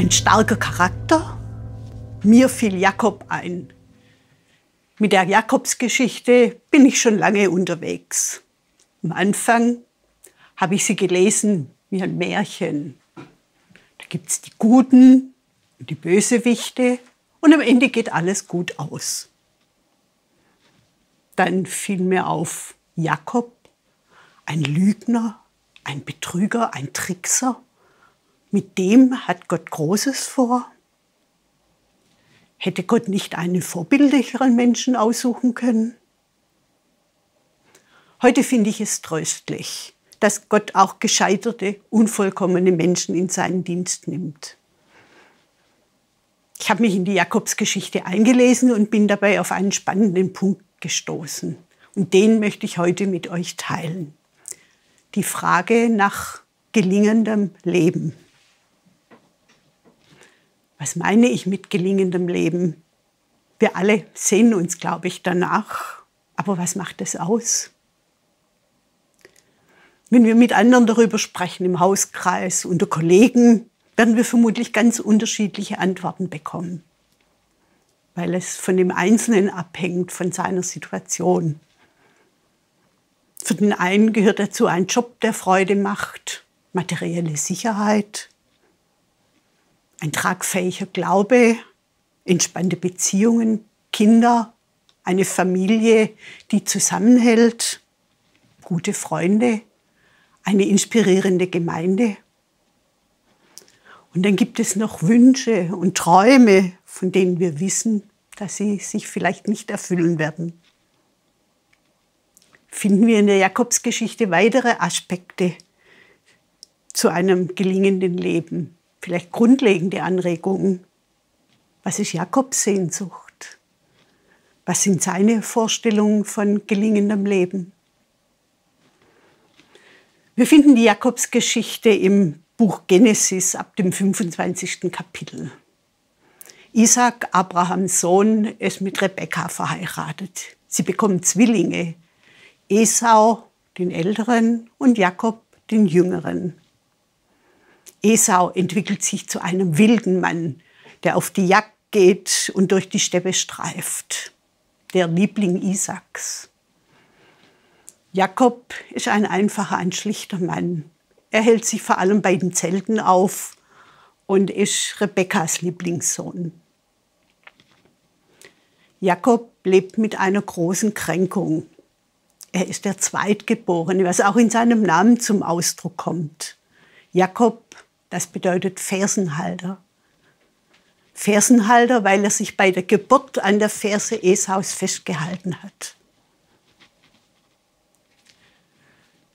Ein starker Charakter. Mir fiel Jakob ein. Mit der Jakobsgeschichte bin ich schon lange unterwegs. Am Anfang habe ich sie gelesen wie ein Märchen. Da gibt es die Guten und die Bösewichte und am Ende geht alles gut aus. Dann fiel mir auf Jakob, ein Lügner, ein Betrüger, ein Trickser. Mit dem hat Gott Großes vor. Hätte Gott nicht einen vorbildlicheren Menschen aussuchen können? Heute finde ich es tröstlich, dass Gott auch gescheiterte, unvollkommene Menschen in seinen Dienst nimmt. Ich habe mich in die Jakobsgeschichte eingelesen und bin dabei auf einen spannenden Punkt gestoßen. Und den möchte ich heute mit euch teilen. Die Frage nach gelingendem Leben. Was meine ich mit gelingendem Leben? Wir alle sehen uns, glaube ich, danach. Aber was macht es aus? Wenn wir mit anderen darüber sprechen, im Hauskreis, unter Kollegen, werden wir vermutlich ganz unterschiedliche Antworten bekommen, weil es von dem Einzelnen abhängt, von seiner Situation. Für den einen gehört dazu ein Job, der Freude macht, materielle Sicherheit, ein tragfähiger Glaube, entspannte Beziehungen, Kinder, eine Familie, die zusammenhält, gute Freunde, eine inspirierende Gemeinde. Und dann gibt es noch Wünsche und Träume, von denen wir wissen, dass sie sich vielleicht nicht erfüllen werden. Finden wir in der Jakobsgeschichte weitere Aspekte zu einem gelingenden Leben, vielleicht grundlegende Anregungen. Was ist Jakobs Sehnsucht? Was sind seine Vorstellungen von gelingendem Leben? Wir finden die Jakobsgeschichte im Buch Genesis ab dem 25. Kapitel. Isaac, Abrahams Sohn, ist mit Rebekka verheiratet. Sie bekommen Zwillinge. Esau, den Älteren, und Jakob, den Jüngeren. Esau entwickelt sich zu einem wilden Mann, der auf die Jagd geht und durch die Steppe streift. Der Liebling Isaaks. Jakob ist ein einfacher, ein schlichter Mann. Er hält sich vor allem bei den Zelten auf und ist Rebekkas Lieblingssohn. Jakob lebt mit einer großen Kränkung. Er ist der Zweitgeborene, was auch in seinem Namen zum Ausdruck kommt. Jakob, das bedeutet Fersenhalter. Fersenhalter, weil er sich bei der Geburt an der Ferse Esaus festgehalten hat.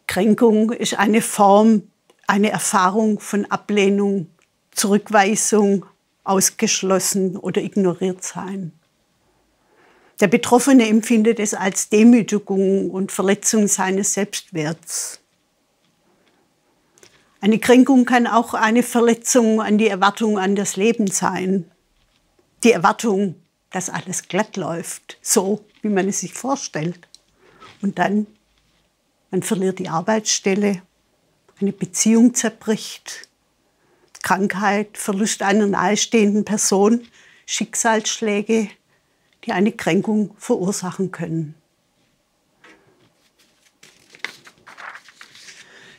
Kränkung ist eine Form, eine Erfahrung von Ablehnung, Zurückweisung, ausgeschlossen oder ignoriert sein. Der Betroffene empfindet es als Demütigung und Verletzung seines Selbstwerts. Eine Kränkung kann auch eine Verletzung an die Erwartung an das Leben sein. Die Erwartung, dass alles glatt läuft, so wie man es sich vorstellt. Und dann man verliert die Arbeitsstelle, eine Beziehung zerbricht, Krankheit, Verlust einer nahestehenden Person, Schicksalsschläge, die eine Kränkung verursachen können.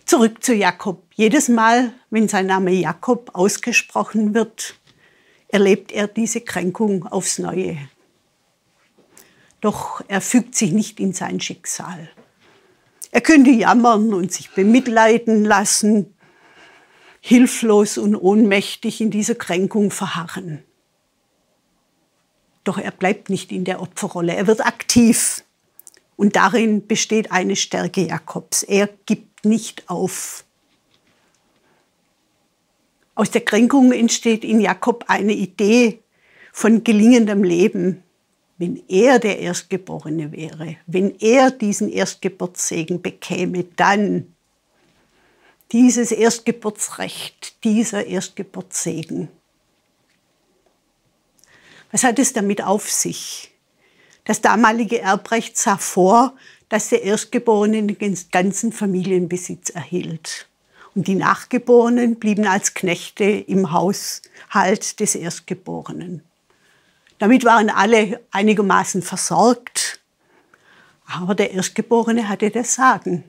Zurück zu Jakob. Jedes Mal, wenn sein Name Jakob ausgesprochen wird, erlebt er diese Kränkung aufs Neue. Doch er fügt sich nicht in sein Schicksal. Er könnte jammern und sich bemitleiden lassen, hilflos und ohnmächtig in dieser Kränkung verharren. Doch er bleibt nicht in der Opferrolle, er wird aktiv. Und darin besteht eine Stärke Jakobs. Er gibt nicht auf. Aus der Kränkung entsteht in Jakob eine Idee von gelingendem Leben wenn er der Erstgeborene wäre, wenn er diesen Erstgeburtssegen bekäme, dann dieses Erstgeburtsrecht, dieser Erstgeburtssegen. Was hat es damit auf sich? Das damalige Erbrecht sah vor, dass der Erstgeborene den ganzen Familienbesitz erhielt. Und die Nachgeborenen blieben als Knechte im Haushalt des Erstgeborenen. Damit waren alle einigermaßen versorgt, aber der Erstgeborene hatte das Sagen.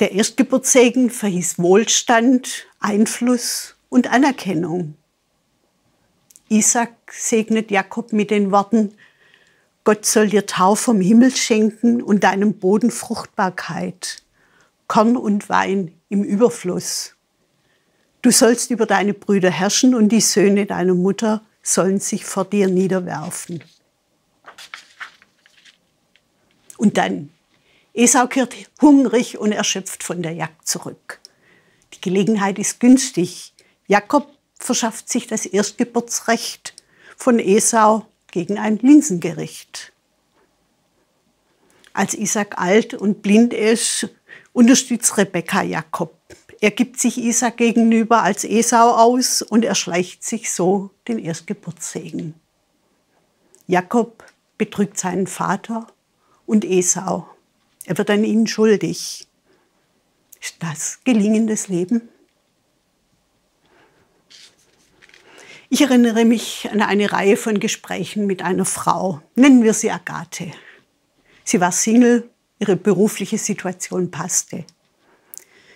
Der Erstgeburtssegen verhieß Wohlstand, Einfluss und Anerkennung. Isaac segnet Jakob mit den Worten, Gott soll dir Tau vom Himmel schenken und deinem Boden Fruchtbarkeit, Korn und Wein im Überfluss. Du sollst über deine Brüder herrschen und die Söhne deiner Mutter sollen sich vor dir niederwerfen. Und dann, Esau kehrt hungrig und erschöpft von der Jagd zurück. Die Gelegenheit ist günstig. Jakob verschafft sich das Erstgeburtsrecht von Esau gegen ein Linsengericht. Als Isaac alt und blind ist, unterstützt Rebekka Jakob. Er gibt sich Isaac gegenüber als Esau aus und erschleicht sich so den Erstgeburtssegen. Jakob betrügt seinen Vater und Esau. Er wird an ihnen schuldig. Ist das gelingendes Leben? Ich erinnere mich an eine Reihe von Gesprächen mit einer Frau, nennen wir sie Agathe. Sie war Single, ihre berufliche Situation passte.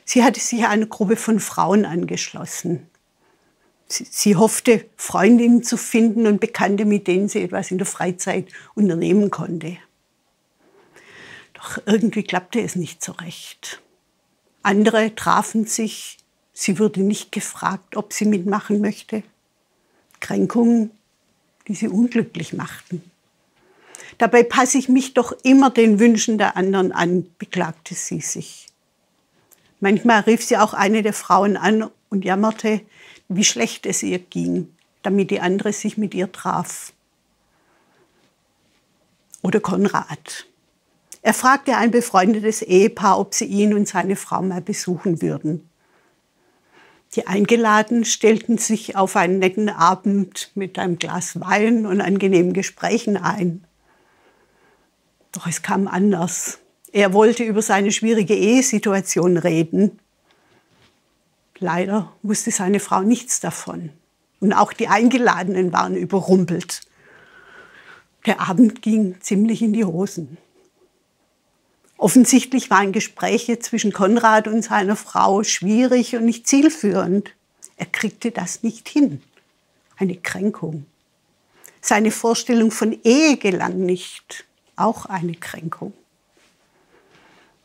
Sie hatte sich einer Gruppe von Frauen angeschlossen. Sie, sie hoffte, Freundinnen zu finden und Bekannte, mit denen sie etwas in der Freizeit unternehmen konnte. Doch irgendwie klappte es nicht so recht. Andere trafen sich, sie wurde nicht gefragt, ob sie mitmachen möchte. Kränkungen, die sie unglücklich machten. Dabei passe ich mich doch immer den Wünschen der anderen an, beklagte sie sich. Manchmal rief sie auch eine der Frauen an und jammerte, wie schlecht es ihr ging, damit die andere sich mit ihr traf. Oder Konrad. Er fragte ein befreundetes Ehepaar, ob sie ihn und seine Frau mal besuchen würden. Die Eingeladenen stellten sich auf einen netten Abend mit einem Glas Wein und angenehmen Gesprächen ein. Doch es kam anders. Er wollte über seine schwierige Ehesituation reden. Leider wusste seine Frau nichts davon. Und auch die Eingeladenen waren überrumpelt. Der Abend ging ziemlich in die Hosen. Offensichtlich waren Gespräche zwischen Konrad und seiner Frau schwierig und nicht zielführend. Er kriegte das nicht hin. Eine Kränkung. Seine Vorstellung von Ehe gelang nicht. Auch eine Kränkung.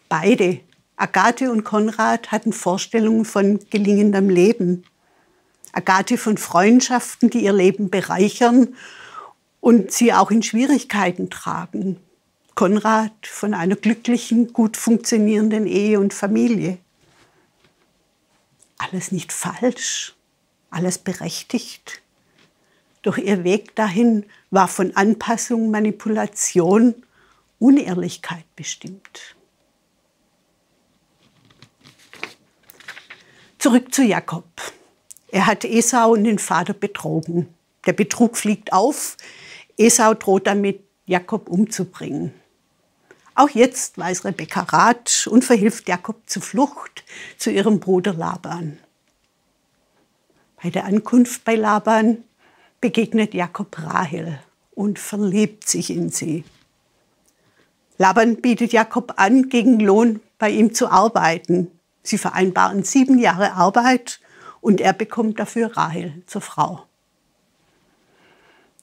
Beide, Agathe und Konrad, hatten Vorstellungen von gelingendem Leben. Agathe von Freundschaften, die ihr Leben bereichern und sie auch in Schwierigkeiten tragen. Konrad von einer glücklichen, gut funktionierenden Ehe und Familie. Alles nicht falsch, alles berechtigt. Doch ihr Weg dahin war von Anpassung, Manipulation, Unehrlichkeit bestimmt. Zurück zu Jakob. Er hat Esau und den Vater betrogen. Der Betrug fliegt auf. Esau droht damit, Jakob umzubringen. Auch jetzt weiß Rebekka Rat und verhilft Jakob zur Flucht zu ihrem Bruder Laban. Bei der Ankunft bei Laban begegnet Jakob Rahel und verliebt sich in sie. Laban bietet Jakob an, gegen Lohn bei ihm zu arbeiten. Sie vereinbaren sieben Jahre Arbeit und er bekommt dafür Rahel zur Frau.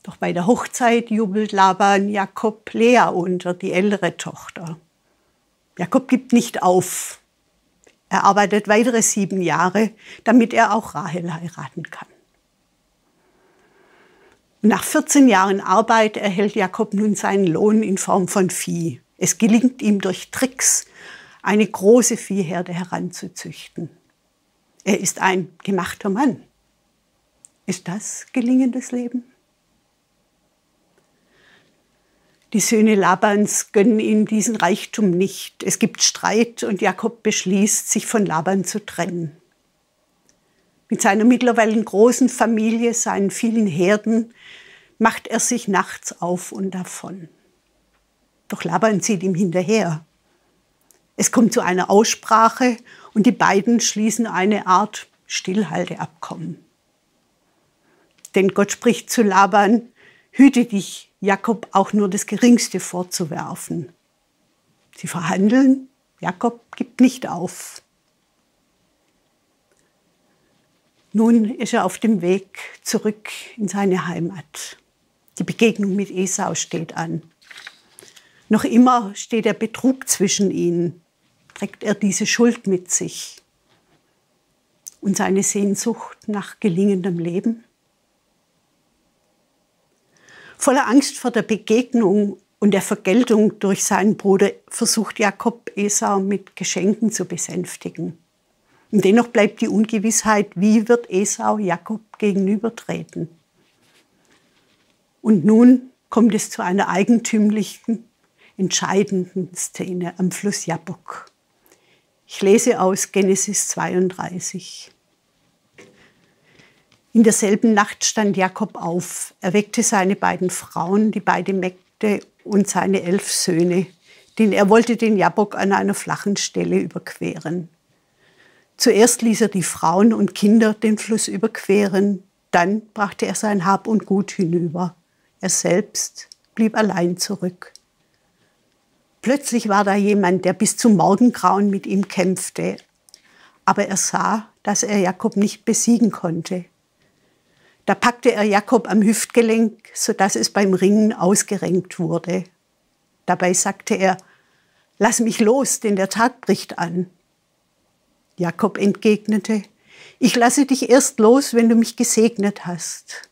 Doch bei der Hochzeit jubelt Laban Jakob Lea unter, die ältere Tochter. Jakob gibt nicht auf. Er arbeitet weitere sieben Jahre, damit er auch Rahel heiraten kann. Nach 14 Jahren Arbeit erhält Jakob nun seinen Lohn in Form von Vieh. Es gelingt ihm durch Tricks, eine große Viehherde heranzuzüchten. Er ist ein gemachter Mann. Ist das gelingendes Leben? Die Söhne Labans gönnen ihm diesen Reichtum nicht. Es gibt Streit und Jakob beschließt, sich von Laban zu trennen. Mit seiner mittlerweile großen Familie, seinen vielen Herden, macht er sich nachts auf und davon. Doch Laban zieht ihm hinterher. Es kommt zu einer Aussprache und die beiden schließen eine Art Stillhalteabkommen. Denn Gott spricht zu Laban, hüte dich, Jakob auch nur das Geringste vorzuwerfen. Sie verhandeln, Jakob gibt nicht auf. Nun ist er auf dem Weg zurück in seine Heimat. Die Begegnung mit Esau steht an. Noch immer steht der Betrug zwischen ihnen. Trägt er diese Schuld mit sich? Und seine Sehnsucht nach gelingendem Leben? Voller Angst vor der Begegnung und der Vergeltung durch seinen Bruder versucht Jakob Esau mit Geschenken zu besänftigen. Und dennoch bleibt die Ungewissheit, wie wird Esau Jakob gegenübertreten. Und nun kommt es zu einer eigentümlichen, entscheidenden Szene am Fluss Jabbok. Ich lese aus Genesis 32. In derselben Nacht stand Jakob auf. Er weckte seine beiden Frauen, die beide Mägde und seine elf Söhne, denn er wollte den Jabbok an einer flachen Stelle überqueren. Zuerst ließ er die Frauen und Kinder den Fluss überqueren, dann brachte er sein Hab und Gut hinüber. Er selbst blieb allein zurück. Plötzlich war da jemand, der bis zum Morgengrauen mit ihm kämpfte, aber er sah, dass er Jakob nicht besiegen konnte. Da packte er Jakob am Hüftgelenk, sodass es beim Ringen ausgerenkt wurde. Dabei sagte er, Lass mich los, denn der Tag bricht an. Jakob entgegnete, ich lasse dich erst los, wenn du mich gesegnet hast.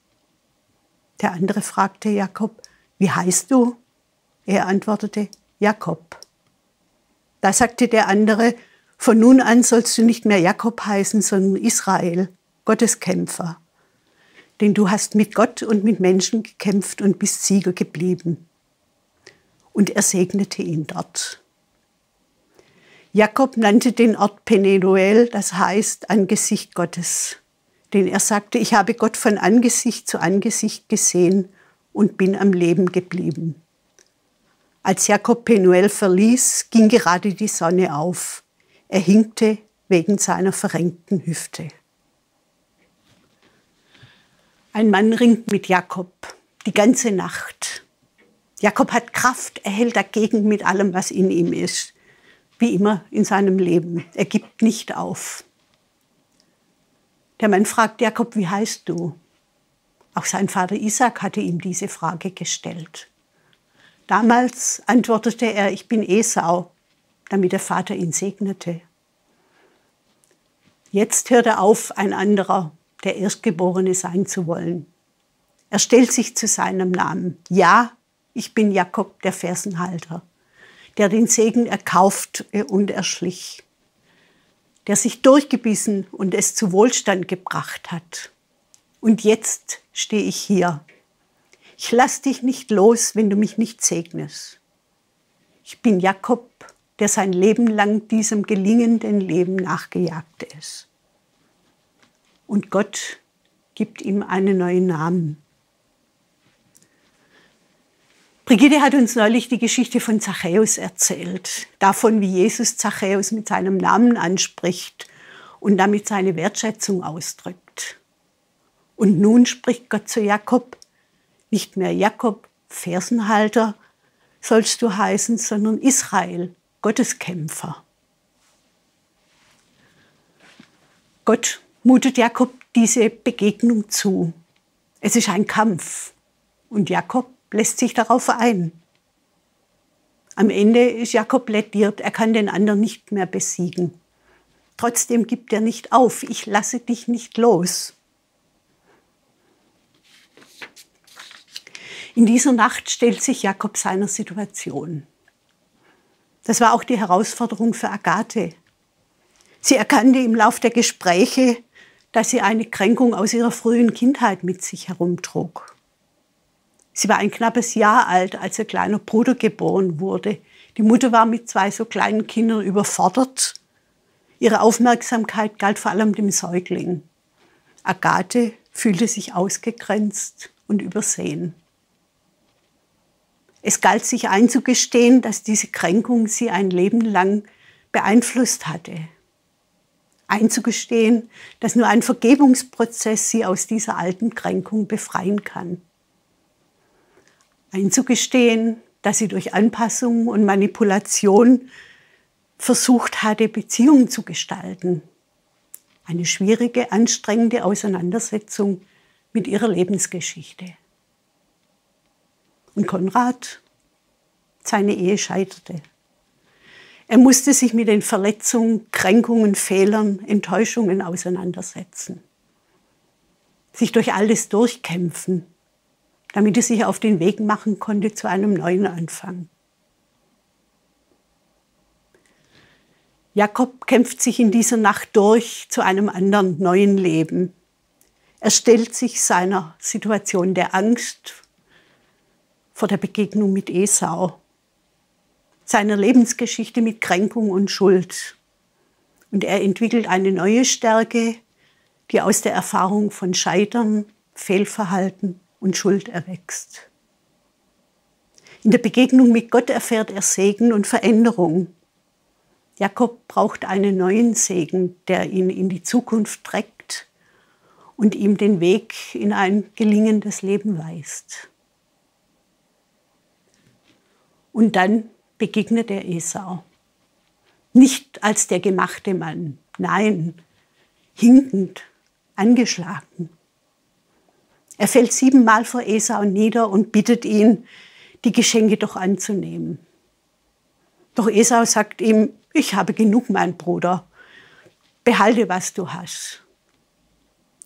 Der andere fragte Jakob, wie heißt du? Er antwortete, Jakob. Da sagte der andere, von nun an sollst du nicht mehr Jakob heißen, sondern Israel, Gottes Kämpfer. Denn du hast mit Gott und mit Menschen gekämpft und bist Sieger geblieben. Und er segnete ihn dort. Jakob nannte den Ort Penenuel, das heißt Angesicht Gottes. Denn er sagte, ich habe Gott von Angesicht zu Angesicht gesehen und bin am Leben geblieben. Als Jakob Penuel verließ, ging gerade die Sonne auf. Er hinkte wegen seiner verrenkten Hüfte. Ein Mann ringt mit Jakob die ganze Nacht. Jakob hat Kraft, er hält dagegen mit allem, was in ihm ist wie immer in seinem Leben. Er gibt nicht auf. Der Mann fragt Jakob, wie heißt du? Auch sein Vater Isaac hatte ihm diese Frage gestellt. Damals antwortete er, ich bin Esau, damit der Vater ihn segnete. Jetzt hört er auf, ein anderer, der Erstgeborene sein zu wollen. Er stellt sich zu seinem Namen. Ja, ich bin Jakob, der Fersenhalter der den Segen erkauft und erschlich, der sich durchgebissen und es zu Wohlstand gebracht hat. Und jetzt stehe ich hier. Ich lass dich nicht los, wenn du mich nicht segnest. Ich bin Jakob, der sein Leben lang diesem gelingenden Leben nachgejagt ist. Und Gott gibt ihm einen neuen Namen. Brigitte hat uns neulich die Geschichte von Zachäus erzählt, davon, wie Jesus Zachäus mit seinem Namen anspricht und damit seine Wertschätzung ausdrückt. Und nun spricht Gott zu Jakob, nicht mehr Jakob, Fersenhalter, sollst du heißen, sondern Israel, Gotteskämpfer. Gott mutet Jakob diese Begegnung zu. Es ist ein Kampf und Jakob lässt sich darauf ein. Am Ende ist Jakob plädiert, er kann den anderen nicht mehr besiegen. Trotzdem gibt er nicht auf, ich lasse dich nicht los. In dieser Nacht stellt sich Jakob seiner Situation. Das war auch die Herausforderung für Agathe. Sie erkannte im Lauf der Gespräche, dass sie eine Kränkung aus ihrer frühen Kindheit mit sich herumtrug. Sie war ein knappes Jahr alt, als ihr kleiner Bruder geboren wurde. Die Mutter war mit zwei so kleinen Kindern überfordert. Ihre Aufmerksamkeit galt vor allem dem Säugling. Agathe fühlte sich ausgegrenzt und übersehen. Es galt sich einzugestehen, dass diese Kränkung sie ein Leben lang beeinflusst hatte. Einzugestehen, dass nur ein Vergebungsprozess sie aus dieser alten Kränkung befreien kann. Einzugestehen, dass sie durch Anpassung und Manipulation versucht hatte, Beziehungen zu gestalten. Eine schwierige, anstrengende Auseinandersetzung mit ihrer Lebensgeschichte. Und Konrad, seine Ehe scheiterte. Er musste sich mit den Verletzungen, Kränkungen, Fehlern, Enttäuschungen auseinandersetzen. Sich durch alles durchkämpfen, damit er sich auf den Weg machen konnte zu einem neuen Anfang. Jakob kämpft sich in dieser Nacht durch zu einem anderen neuen Leben. Er stellt sich seiner Situation der Angst vor der Begegnung mit Esau, seiner Lebensgeschichte mit Kränkung und Schuld. Und er entwickelt eine neue Stärke, die aus der Erfahrung von Scheitern, Fehlverhalten und Schuld erwächst. In der Begegnung mit Gott erfährt er Segen und Veränderung. Jakob braucht einen neuen Segen, der ihn in die Zukunft trägt und ihm den Weg in ein gelingendes Leben weist. Und dann begegnet er Esau. Nicht als der gemachte Mann, nein, hinkend, angeschlagen. Er fällt siebenmal vor Esau nieder und bittet ihn, die Geschenke doch anzunehmen. Doch Esau sagt ihm, ich habe genug, mein Bruder, behalte, was du hast.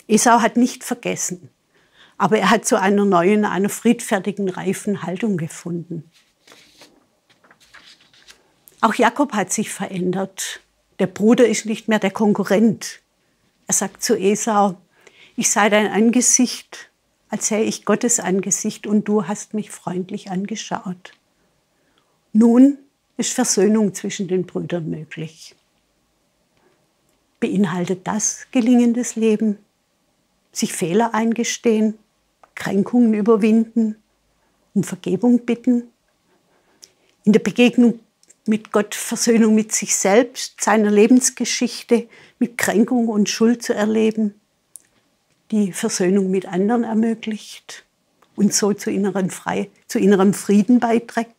Esau hat nicht vergessen, aber er hat zu einer neuen, einer friedfertigen, reifen Haltung gefunden. Auch Jakob hat sich verändert. Der Bruder ist nicht mehr der Konkurrent. Er sagt zu Esau, ich sei dein Angesicht, als sähe ich Gottes Angesicht und du hast mich freundlich angeschaut. Nun ist Versöhnung zwischen den Brüdern möglich. Beinhaltet das gelingendes Leben? Sich Fehler eingestehen, Kränkungen überwinden, um Vergebung bitten? In der Begegnung mit Gott Versöhnung mit sich selbst, seiner Lebensgeschichte, mit Kränkung und Schuld zu erleben, die Versöhnung mit anderen ermöglicht und so zu, inneren Frei, zu innerem Frieden beiträgt.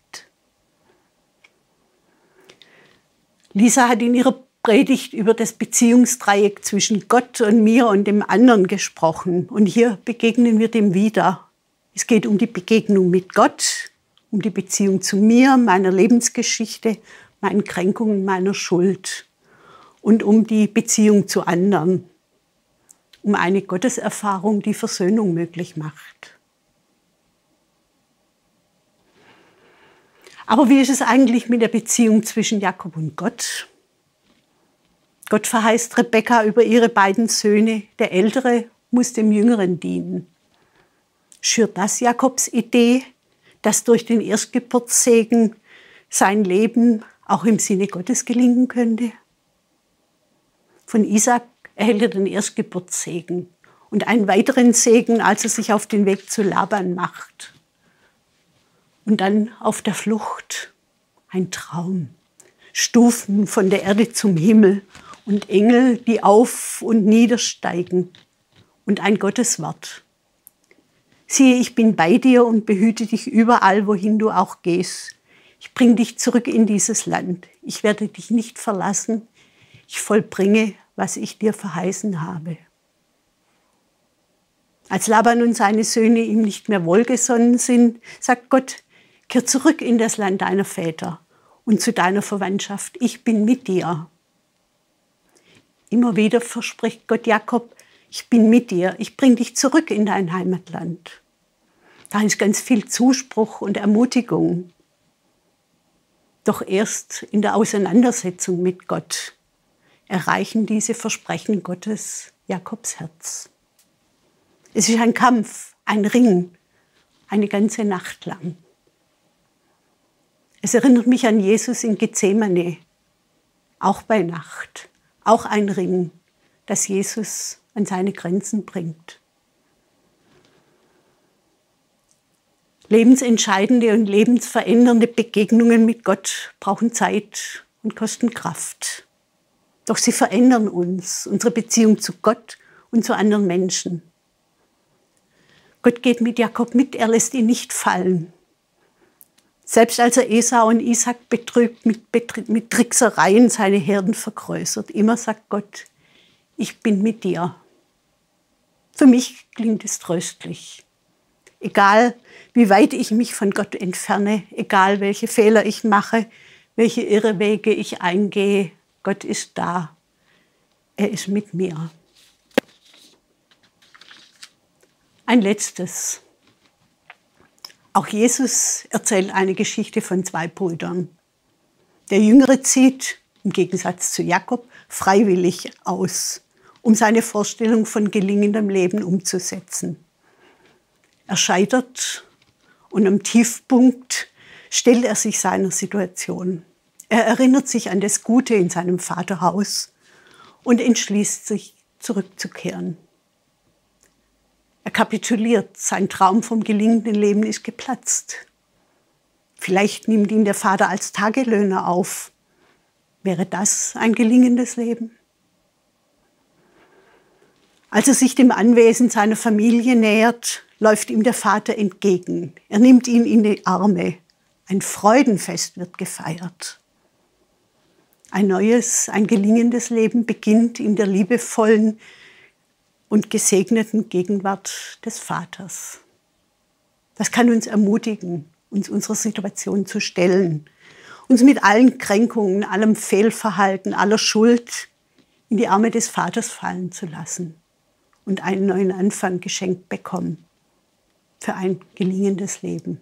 Lisa hat in ihrer Predigt über das Beziehungsdreieck zwischen Gott und mir und dem anderen gesprochen. Und hier begegnen wir dem wieder. Es geht um die Begegnung mit Gott, um die Beziehung zu mir, meiner Lebensgeschichte, meinen Kränkungen, meiner Schuld und um die Beziehung zu anderen, um eine Gotteserfahrung, die Versöhnung möglich macht. Aber wie ist es eigentlich mit der Beziehung zwischen Jakob und Gott? Gott verheißt Rebekka über ihre beiden Söhne. Der Ältere muss dem Jüngeren dienen. Schürt das Jakobs Idee, dass durch den Erstgeburtssegen sein Leben auch im Sinne Gottes gelingen könnte? Von Isaac erhält er den Erstgeburtssegen und einen weiteren Segen, als er sich auf den Weg zu Laban macht. Und dann auf der Flucht ein Traum. Stufen von der Erde zum Himmel und Engel, die auf und niedersteigen und ein Gotteswort. Siehe, ich bin bei dir und behüte dich überall, wohin du auch gehst. Ich bringe dich zurück in dieses Land. Ich werde dich nicht verlassen. Ich vollbringe, was ich dir verheißen habe. Als Laban und seine Söhne ihm nicht mehr wohlgesonnen sind, sagt Gott, Kehr zurück in das Land deiner Väter und zu deiner Verwandtschaft. Ich bin mit dir. Immer wieder verspricht Gott Jakob, ich bin mit dir, ich bring dich zurück in dein Heimatland. Da ist ganz viel Zuspruch und Ermutigung. Doch erst in der Auseinandersetzung mit Gott erreichen diese Versprechen Gottes Jakobs Herz. Es ist ein Kampf, ein Ring, eine ganze Nacht lang. Es erinnert mich an Jesus in Gethsemane, auch bei Nacht, auch ein Ring, das Jesus an seine Grenzen bringt. Lebensentscheidende und lebensverändernde Begegnungen mit Gott brauchen Zeit und kosten Kraft. Doch sie verändern uns, unsere Beziehung zu Gott und zu anderen Menschen. Gott geht mit Jakob mit, er lässt ihn nicht fallen. Selbst als er Esau und Isaac betrügt, mit, mit Tricksereien seine Herden vergrößert, immer sagt Gott, ich bin mit dir. Für mich klingt es tröstlich. Egal, wie weit ich mich von Gott entferne, egal welche Fehler ich mache, welche Irrwege ich eingehe, Gott ist da. Er ist mit mir. Ein letztes. Auch Jesus erzählt eine Geschichte von zwei Brüdern. Der Jüngere zieht, im Gegensatz zu Jakob, freiwillig aus, um seine Vorstellung von gelingendem Leben umzusetzen. Er scheitert und am Tiefpunkt stellt er sich seiner Situation. Er erinnert sich an das Gute in seinem Vaterhaus und entschließt sich, zurückzukehren. Er kapituliert, sein Traum vom gelingenden Leben ist geplatzt. Vielleicht nimmt ihn der Vater als Tagelöhner auf. Wäre das ein gelingendes Leben? Als er sich dem Anwesen seiner Familie nähert, läuft ihm der Vater entgegen. Er nimmt ihn in die Arme. Ein Freudenfest wird gefeiert. Ein neues, ein gelingendes Leben beginnt in der liebevollen und gesegneten Gegenwart des Vaters. Das kann uns ermutigen, uns unserer Situation zu stellen, uns mit allen Kränkungen, allem Fehlverhalten, aller Schuld in die Arme des Vaters fallen zu lassen und einen neuen Anfang geschenkt bekommen für ein gelingendes Leben.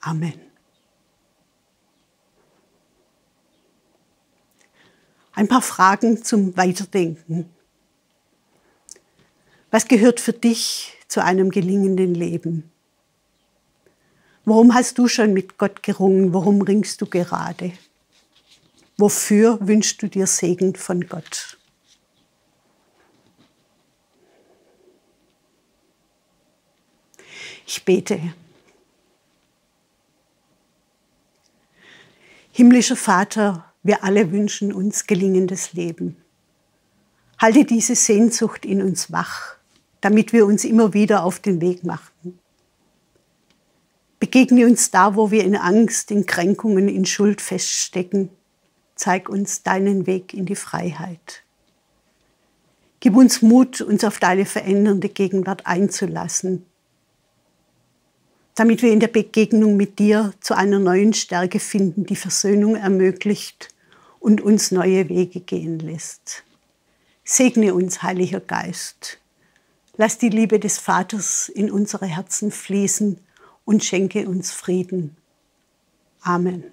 Amen. Ein paar Fragen zum Weiterdenken. Was gehört für dich zu einem gelingenden Leben? Worum hast du schon mit Gott gerungen? Worum ringst du gerade? Wofür wünschst du dir Segen von Gott? Ich bete. Himmlischer Vater, wir alle wünschen uns gelingendes Leben. Halte diese Sehnsucht in uns wach, damit wir uns immer wieder auf den Weg machen. Begegne uns da, wo wir in Angst, in Kränkungen, in Schuld feststecken. Zeig uns deinen Weg in die Freiheit. Gib uns Mut, uns auf deine verändernde Gegenwart einzulassen damit wir in der Begegnung mit dir zu einer neuen Stärke finden, die Versöhnung ermöglicht und uns neue Wege gehen lässt. Segne uns, Heiliger Geist. Lass die Liebe des Vaters in unsere Herzen fließen und schenke uns Frieden. Amen.